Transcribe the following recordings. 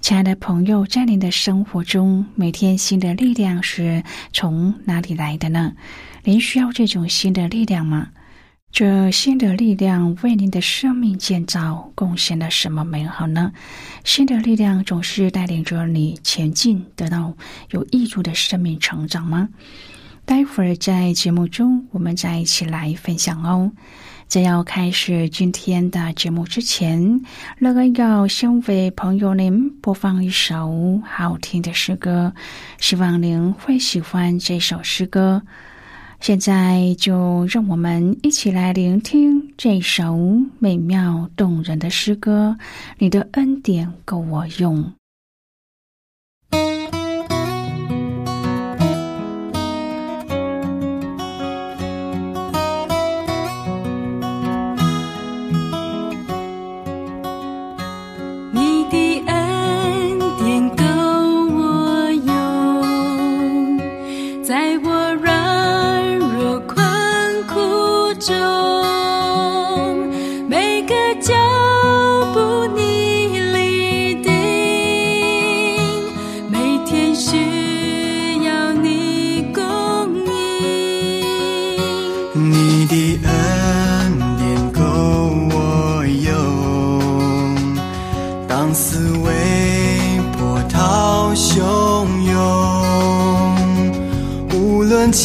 亲爱的朋友，在您的生活中，每天新的力量是从哪里来的呢？您需要这种新的力量吗？这新的力量为您的生命建造贡献了什么美好呢？新的力量总是带领着你前进，得到有益处的生命成长吗？待会儿在节目中，我们再一起来分享哦。在要开始今天的节目之前，乐哥要先为朋友您播放一首好听的诗歌，希望您会喜欢这首诗歌。现在就让我们一起来聆听这首美妙动人的诗歌。你的恩典够我用。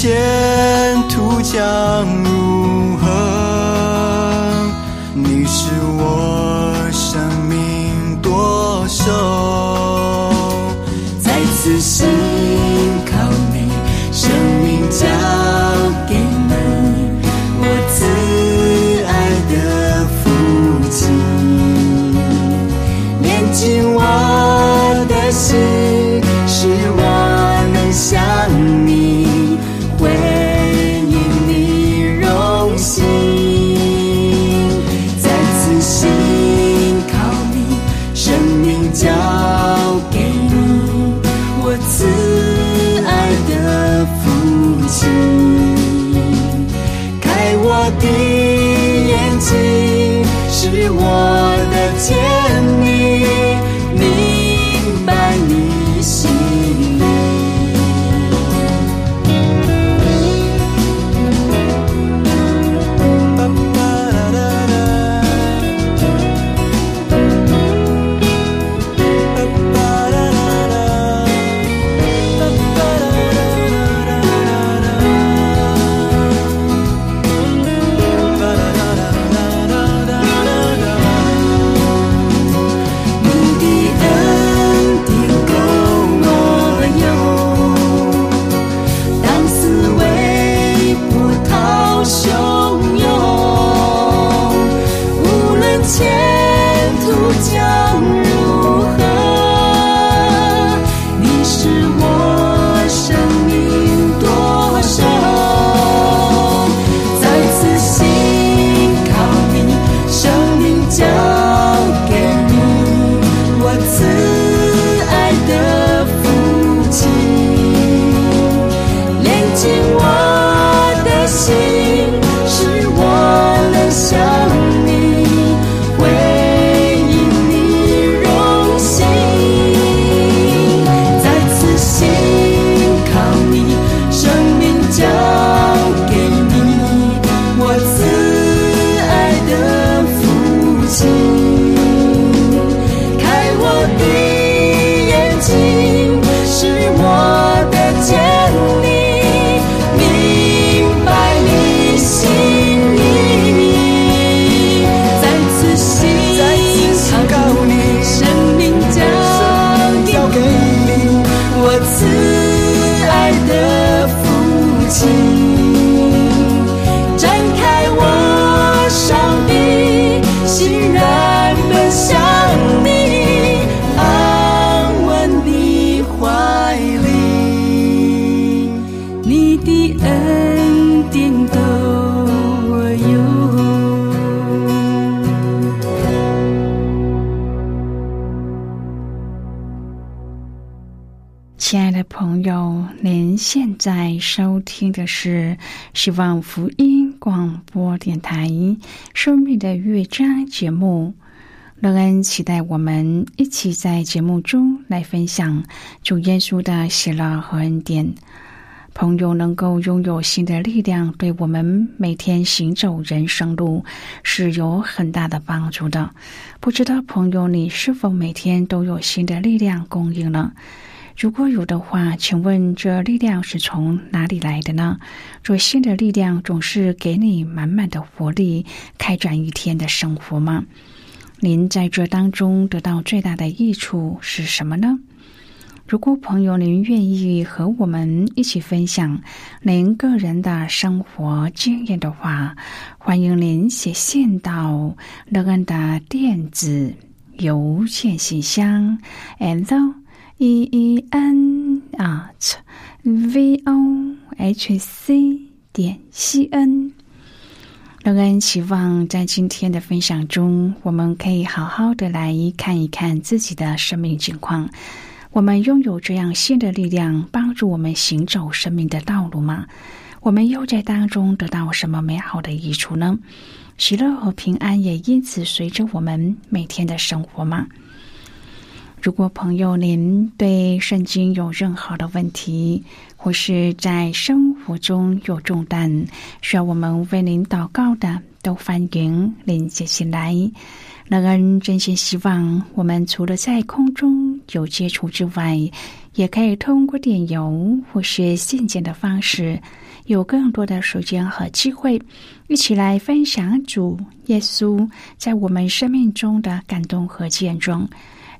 前交给你，我慈爱的父亲，开我的眼睛，是我。现在收听的是希望福音广播电台《生命的乐章》节目。乐恩期待我们一起在节目中来分享主耶稣的喜乐和恩典。朋友能够拥有新的力量，对我们每天行走人生路是有很大的帮助的。不知道朋友，你是否每天都有新的力量供应呢？如果有的话，请问这力量是从哪里来的呢？这新的力量总是给你满满的活力，开展一天的生活吗？您在这当中得到最大的益处是什么呢？如果朋友您愿意和我们一起分享您个人的生活经验的话，欢迎您写信到乐安的电子邮件信箱，l e e n at v o h c 点 c n。乐安期望在今天的分享中，我们可以好好的来看一看自己的生命情况。我们拥有这样新的力量，帮助我们行走生命的道路吗？我们又在当中得到什么美好的益处呢？喜乐和平安也因此随着我们每天的生活吗？如果朋友您对圣经有任何的问题，或是在生活中有重担需要我们为您祷告的，都欢迎您写信来。乐恩真心希望，我们除了在空中有接触之外，也可以通过电邮或是信件的方式，有更多的时间和机会，一起来分享主耶稣在我们生命中的感动和见证。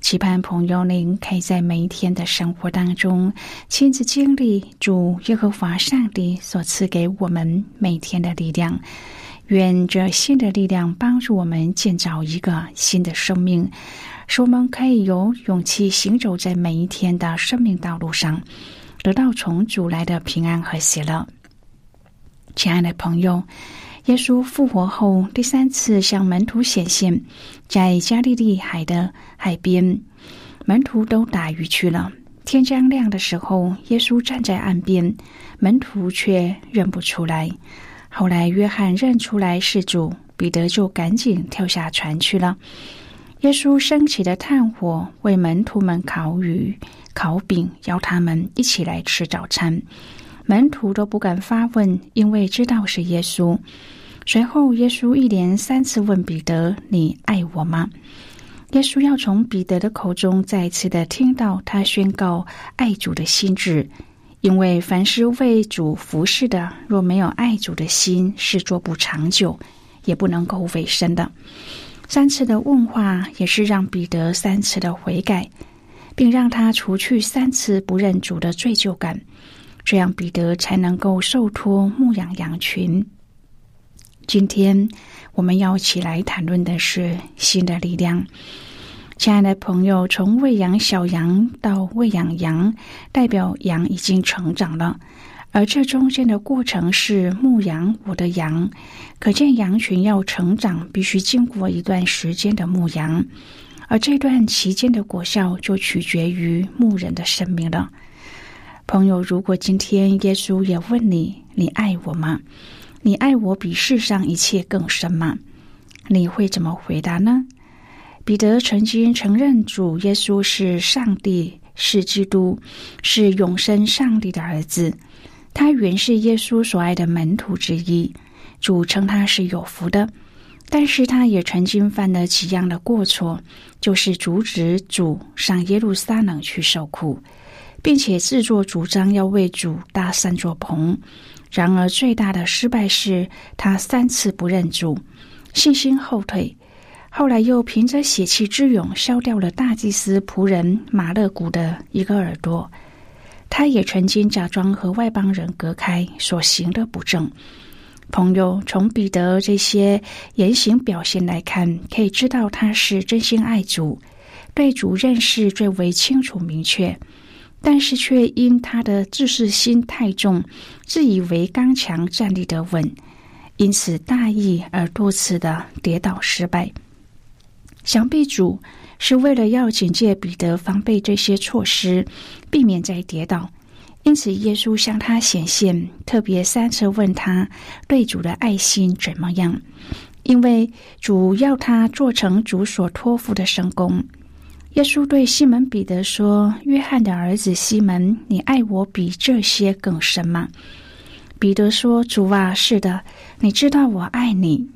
期盼朋友您可以在每一天的生活当中，亲自经历主耶和华上帝所赐给我们每天的力量。愿这新的力量帮助我们建造一个新的生命，使我们可以有勇气行走在每一天的生命道路上，得到从主来的平安和喜乐。亲爱的朋友，耶稣复活后第三次向门徒显现，在加利利海的海边，门徒都打鱼去了。天将亮的时候，耶稣站在岸边，门徒却认不出来。后来，约翰认出来是主，彼得就赶紧跳下船去了。耶稣升起的炭火为门徒们烤鱼、烤饼，邀他们一起来吃早餐。门徒都不敢发问，因为知道是耶稣。随后，耶稣一连三次问彼得：“你爱我吗？”耶稣要从彼得的口中再次的听到他宣告爱主的心智。因为凡是为主服侍的，若没有爱主的心，是做不长久，也不能够委身的。三次的问话，也是让彼得三次的悔改，并让他除去三次不认主的罪疚感，这样彼得才能够受托牧养羊群。今天我们要起来谈论的是新的力量。亲爱的朋友，从喂养小羊到喂养羊，代表羊已经成长了，而这中间的过程是牧羊我的羊。可见羊群要成长，必须经过一段时间的牧羊，而这段期间的果效就取决于牧人的生命了。朋友，如果今天耶稣也问你：“你爱我吗？你爱我比世上一切更深吗？”你会怎么回答呢？彼得曾经承认主耶稣是上帝，是基督，是永生上帝的儿子。他原是耶稣所爱的门徒之一，主称他是有福的。但是他也曾经犯了几样的过错，就是阻止主上耶路撒冷去受苦，并且自作主张要为主搭三座棚。然而最大的失败是他三次不认主，信心后退。后来又凭着血气之勇，削掉了大祭司仆人马勒古的一个耳朵。他也曾经假装和外邦人隔开，所行的不正。朋友从彼得这些言行表现来看，可以知道他是真心爱主，对主认识最为清楚明确。但是却因他的自视心太重，自以为刚强站立得稳，因此大意而多次的跌倒失败。想必主是为了要警戒彼得防备这些措施，避免再跌倒，因此，耶稣向他显现，特别三次问他对主的爱心怎么样，因为主要他做成主所托付的神工。耶稣对西门彼得说：“约翰的儿子西门，你爱我比这些更深吗？”彼得说：“主啊，是的，你知道我爱你。”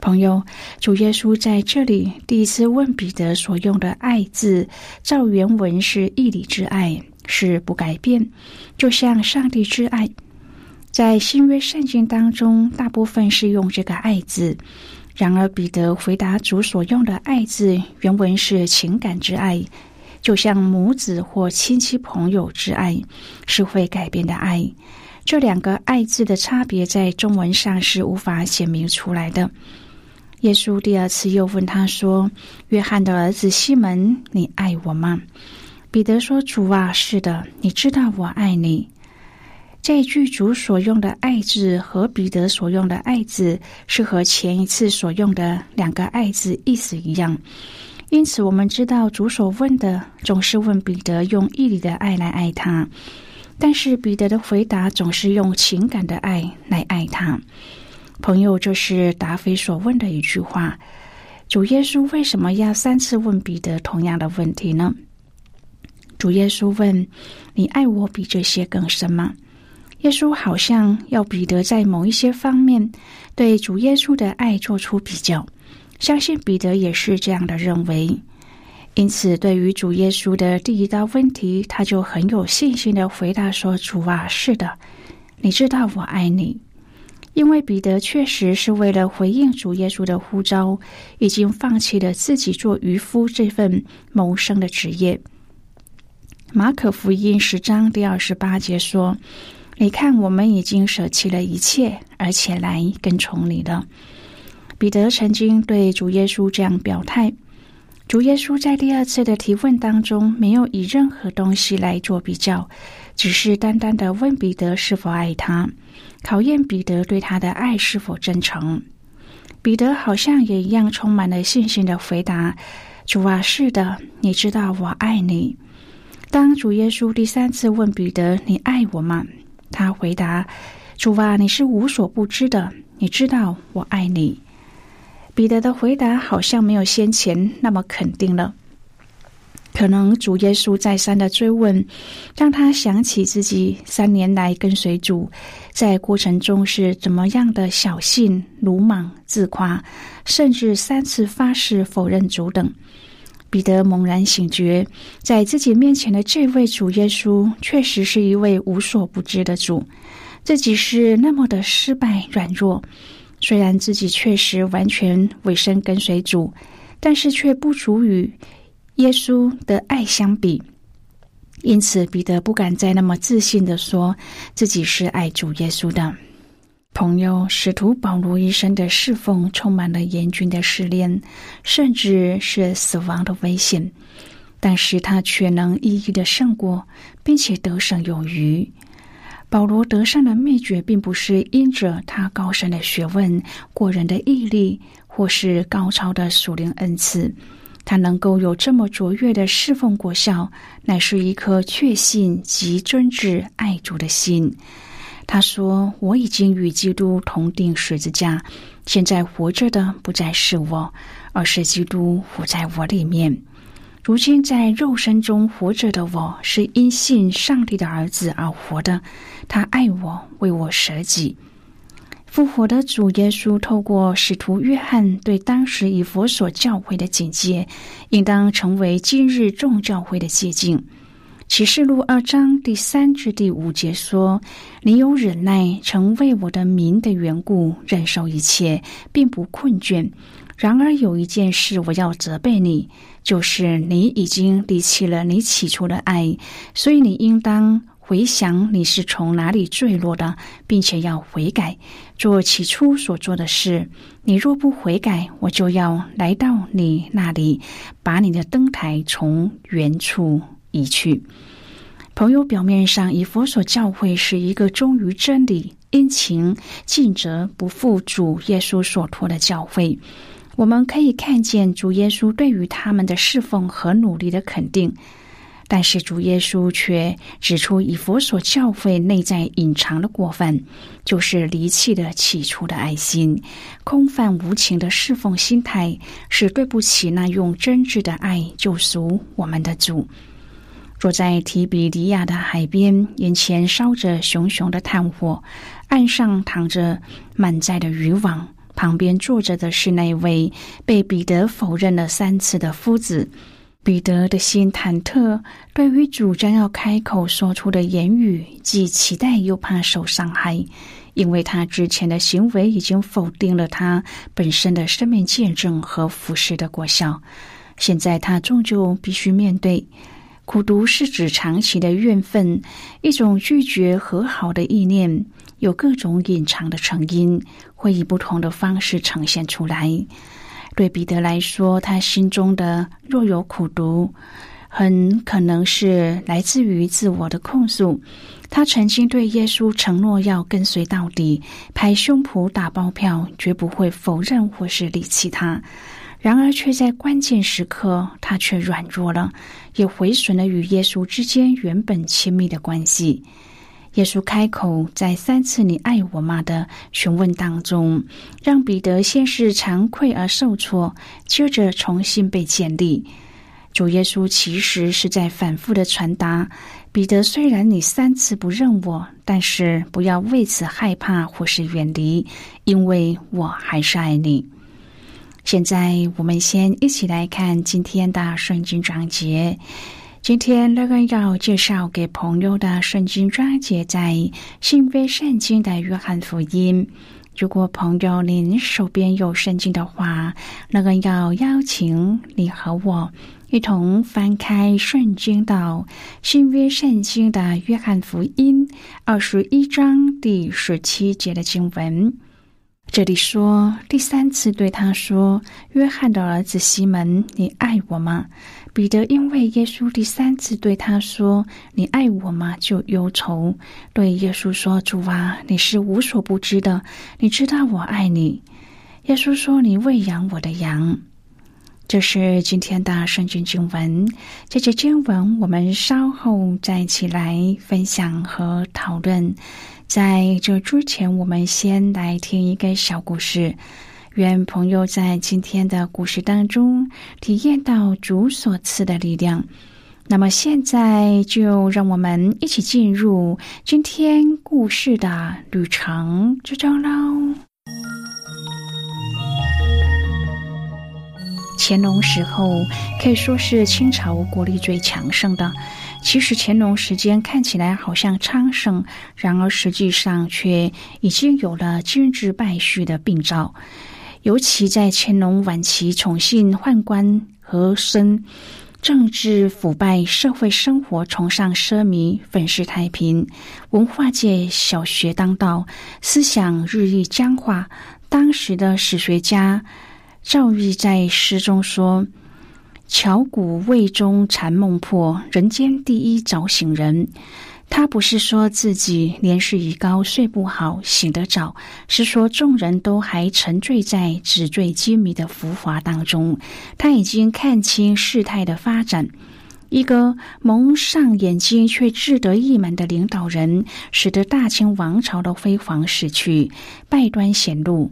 朋友，主耶稣在这里第一次问彼得所用的“爱”字，照原文是义理之爱。是不改变，就像上帝之爱，在新约圣经当中，大部分是用这个“爱”字。然而，彼得回答主所用的“爱”字，原文是情感之爱，就像母子或亲戚朋友之爱，是会改变的爱。这两个“爱”字的差别，在中文上是无法显明出来的。耶稣第二次又问他说：“约翰的儿子西门，你爱我吗？”彼得说：“主啊，是的，你知道我爱你。”这句主所用的“爱”字和彼得所用的“爱”字是和前一次所用的两个“爱”字意思一样，因此我们知道主所问的总是问彼得用义理的爱来爱他，但是彼得的回答总是用情感的爱来爱他。朋友，这是达菲所问的一句话：主耶稣为什么要三次问彼得同样的问题呢？主耶稣问：“你爱我比这些更深吗？”耶稣好像要彼得在某一些方面对主耶稣的爱做出比较，相信彼得也是这样的认为。因此，对于主耶稣的第一道问题，他就很有信心的回答说：“主啊，是的，你知道我爱你。”因为彼得确实是为了回应主耶稣的呼召，已经放弃了自己做渔夫这份谋生的职业。马可福音十章第二十八节说：“你看，我们已经舍弃了一切，而且来跟从你了。”彼得曾经对主耶稣这样表态。主耶稣在第二次的提问当中，没有以任何东西来做比较，只是单单的问彼得是否爱他，考验彼得对他的爱是否真诚。彼得好像也一样充满了信心的回答：“主啊，是的，你知道我爱你。”当主耶稣第三次问彼得：“你爱我吗？”他回答：“主啊，你是无所不知的，你知道我爱你。”彼得的回答好像没有先前那么肯定了。可能主耶稣再三的追问，让他想起自己三年来跟随主，在过程中是怎么样的小信、鲁莽、自夸，甚至三次发誓否认主等。彼得猛然醒觉，在自己面前的这位主耶稣，确实是一位无所不知的主。自己是那么的失败软弱，虽然自己确实完全委身跟随主，但是却不足与耶稣的爱相比。因此，彼得不敢再那么自信的说自己是爱主耶稣的。朋友，使徒保罗一生的侍奉充满了严峻的试炼，甚至是死亡的危险，但是他却能一一的胜过，并且得胜有余。保罗得胜的秘诀，并不是因着他高深的学问、过人的毅力，或是高超的属灵恩赐，他能够有这么卓越的侍奉果效，乃是一颗确信及尊挚爱主的心。他说：“我已经与基督同定十字架，现在活着的不再是我，而是基督活在我里面。如今在肉身中活着的我，是因信上帝的儿子而活的。他爱我，为我舍己。复活的主耶稣透过使徒约翰对当时以佛所教会的警戒，应当成为今日众教会的借鉴。”启示录二章第三至第五节说：“你有忍耐，曾为我的名的缘故忍受一切，并不困倦。然而有一件事我要责备你，就是你已经离弃了你起初的爱，所以你应当回想你是从哪里坠落的，并且要悔改，做起初所做的事。你若不悔改，我就要来到你那里，把你的灯台从原处。”离去，朋友表面上以佛所教会是一个忠于真理、殷勤尽责、不负主耶稣所托的教会。我们可以看见主耶稣对于他们的侍奉和努力的肯定。但是主耶稣却指出以佛所教诲内在隐藏的过分，就是离弃了起初的爱心，空泛无情的侍奉心态，是对不起那用真挚的爱救赎我们的主。坐在提比利亚的海边，眼前烧着熊熊的炭火，岸上躺着满载的渔网，旁边坐着的是那位被彼得否认了三次的夫子。彼得的心忐忑，对于主将要开口说出的言语，既期待又怕受伤害，因为他之前的行为已经否定了他本身的生命见证和服侍的果效。现在他终究必须面对。苦读是指长期的怨愤，一种拒绝和好的意念，有各种隐藏的成因，会以不同的方式呈现出来。对彼得来说，他心中的若有苦读，很可能是来自于自我的控诉。他曾经对耶稣承诺要跟随到底，拍胸脯打包票，绝不会否认或是离弃他。然而，却在关键时刻，他却软弱了，也毁损了与耶稣之间原本亲密的关系。耶稣开口，在三次“你爱我吗”的询问当中，让彼得先是惭愧而受挫，接着重新被建立。主耶稣其实是在反复的传达：彼得，虽然你三次不认我，但是不要为此害怕或是远离，因为我还是爱你。现在，我们先一起来看今天的圣经章节。今天乐个要介绍给朋友的圣经章节，在新约圣经的约翰福音。如果朋友您手边有圣经的话，乐个要邀请你和我一同翻开圣经到新约圣经的约翰福音二十一章第十七节的经文。这里说，第三次对他说：“约翰的儿子西门，你爱我吗？”彼得因为耶稣第三次对他说：“你爱我吗？”就忧愁，对耶稣说：“主啊，你是无所不知的，你知道我爱你。”耶稣说：“你喂养我的羊。”这是今天的圣经经文。这节经文我们稍后再一起来分享和讨论。在这之前，我们先来听一个小故事。愿朋友在今天的故事当中体验到主所赐的力量。那么，现在就让我们一起进入今天故事的旅程之中喽。乾隆时候可以说是清朝国力最强盛的。其实乾隆时间看起来好像昌盛，然而实际上却已经有了经治败絮的病兆。尤其在乾隆晚期宠幸宦官和珅，政治腐败，社会生活崇尚奢靡，粉饰太平，文化界小学当道，思想日益僵化。当时的史学家赵翼在诗中说。巧骨胃中禅梦破，人间第一早醒人。他不是说自己年事已高睡不好醒得早，是说众人都还沉醉在纸醉金迷的浮华当中。他已经看清事态的发展。一个蒙上眼睛却志得意满的领导人，使得大清王朝的辉煌逝去，败端显露。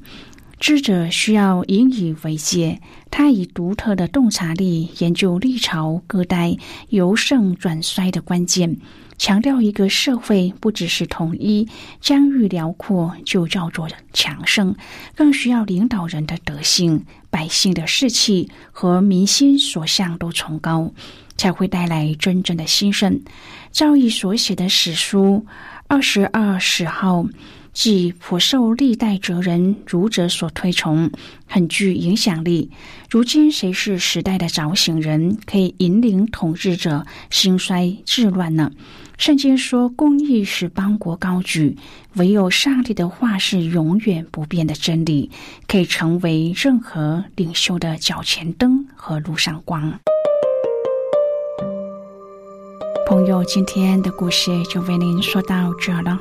智者需要引以为戒。他以独特的洞察力研究历朝各代由盛转衰的关键，强调一个社会不只是统一、疆域辽阔就叫做强盛，更需要领导人的德性、百姓的士气和民心所向都崇高，才会带来真正的兴盛。赵毅所写的史书《二十二史号》。既颇受历代哲人儒者所推崇，很具影响力。如今谁是时代的早醒人，可以引领统治者兴衰治乱呢？圣经说，公义使邦国高举，唯有上帝的话是永远不变的真理，可以成为任何领袖的脚前灯和路上光。朋友，今天的故事就为您说到这了。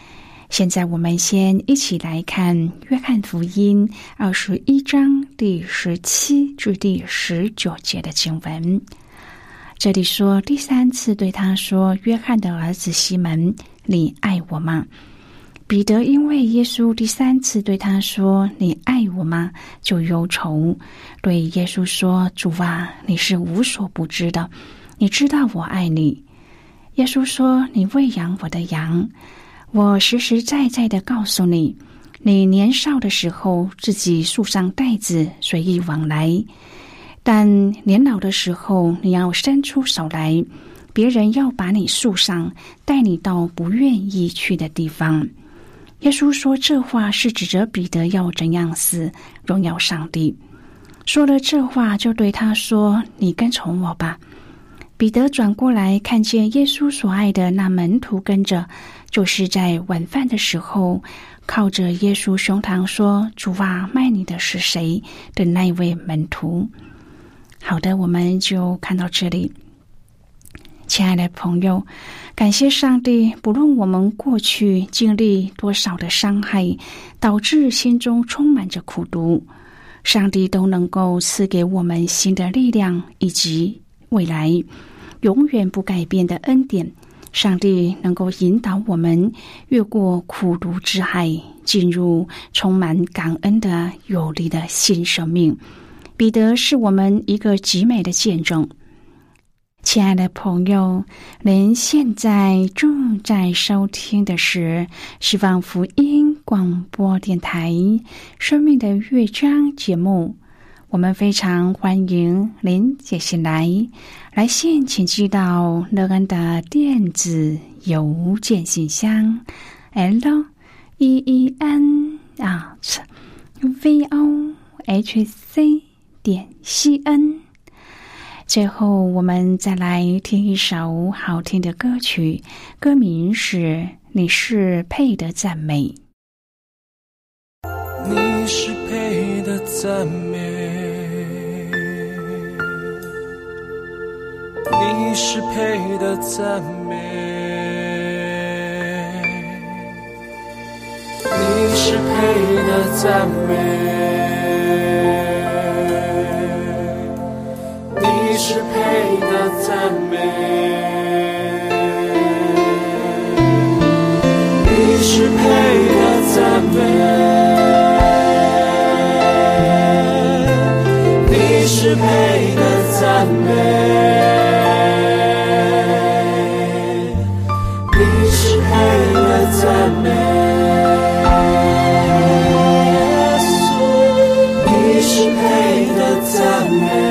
现在，我们先一起来看《约翰福音》二十一章第十七至第十九节的经文。这里说，第三次对他说：“约翰的儿子西门。”你爱我吗？彼得因为耶稣第三次对他说“你爱我吗”，就忧愁，对耶稣说：“主啊，你是无所不知的，你知道我爱你。”耶稣说：“你喂养我的羊，我实实在在的告诉你，你年少的时候自己束上带子随意往来，但年老的时候你要伸出手来。”别人要把你束上，带你到不愿意去的地方。耶稣说这话是指着彼得要怎样死，荣耀上帝。说了这话，就对他说：“你跟从我吧。”彼得转过来，看见耶稣所爱的那门徒跟着，就是在晚饭的时候，靠着耶稣胸膛说：“主啊，卖你的是谁？”的那位门徒。好的，我们就看到这里。亲爱的朋友，感谢上帝，不论我们过去经历多少的伤害，导致心中充满着苦毒，上帝都能够赐给我们新的力量以及未来永远不改变的恩典。上帝能够引导我们越过苦毒之海，进入充满感恩的有力的新生命。彼得是我们一个极美的见证。亲爱的朋友，您现在正在收听的是希望福音广播电台《生命的乐章》节目。我们非常欢迎您接下来来信，请寄到乐安的电子邮件信箱：l e e n at v o h c 点 c n。最后，我们再来听一首好听的歌曲，歌名是《你是配的赞美》。你是配的赞美，你是配的赞美，你是配的赞美。你是配的赞美，你是配是配得赞美。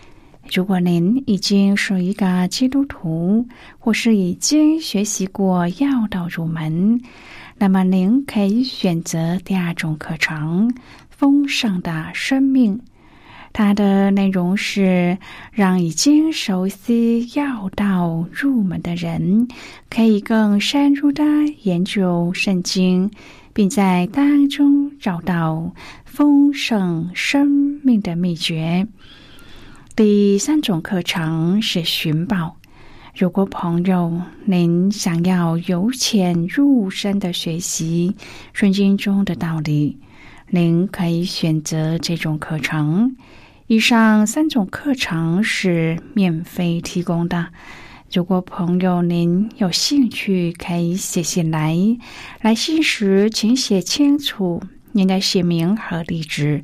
如果您已经是一个基督徒，或是已经学习过要道入门，那么您可以选择第二种课程《丰盛的生命》。它的内容是让已经熟悉要道入门的人，可以更深入的研究圣经，并在当中找到丰盛生命的秘诀。第三种课程是寻宝。如果朋友您想要由浅入深的学习圣经中的道理，您可以选择这种课程。以上三种课程是免费提供的。如果朋友您有兴趣，可以写信来。来信时请写清楚您的姓名和地址，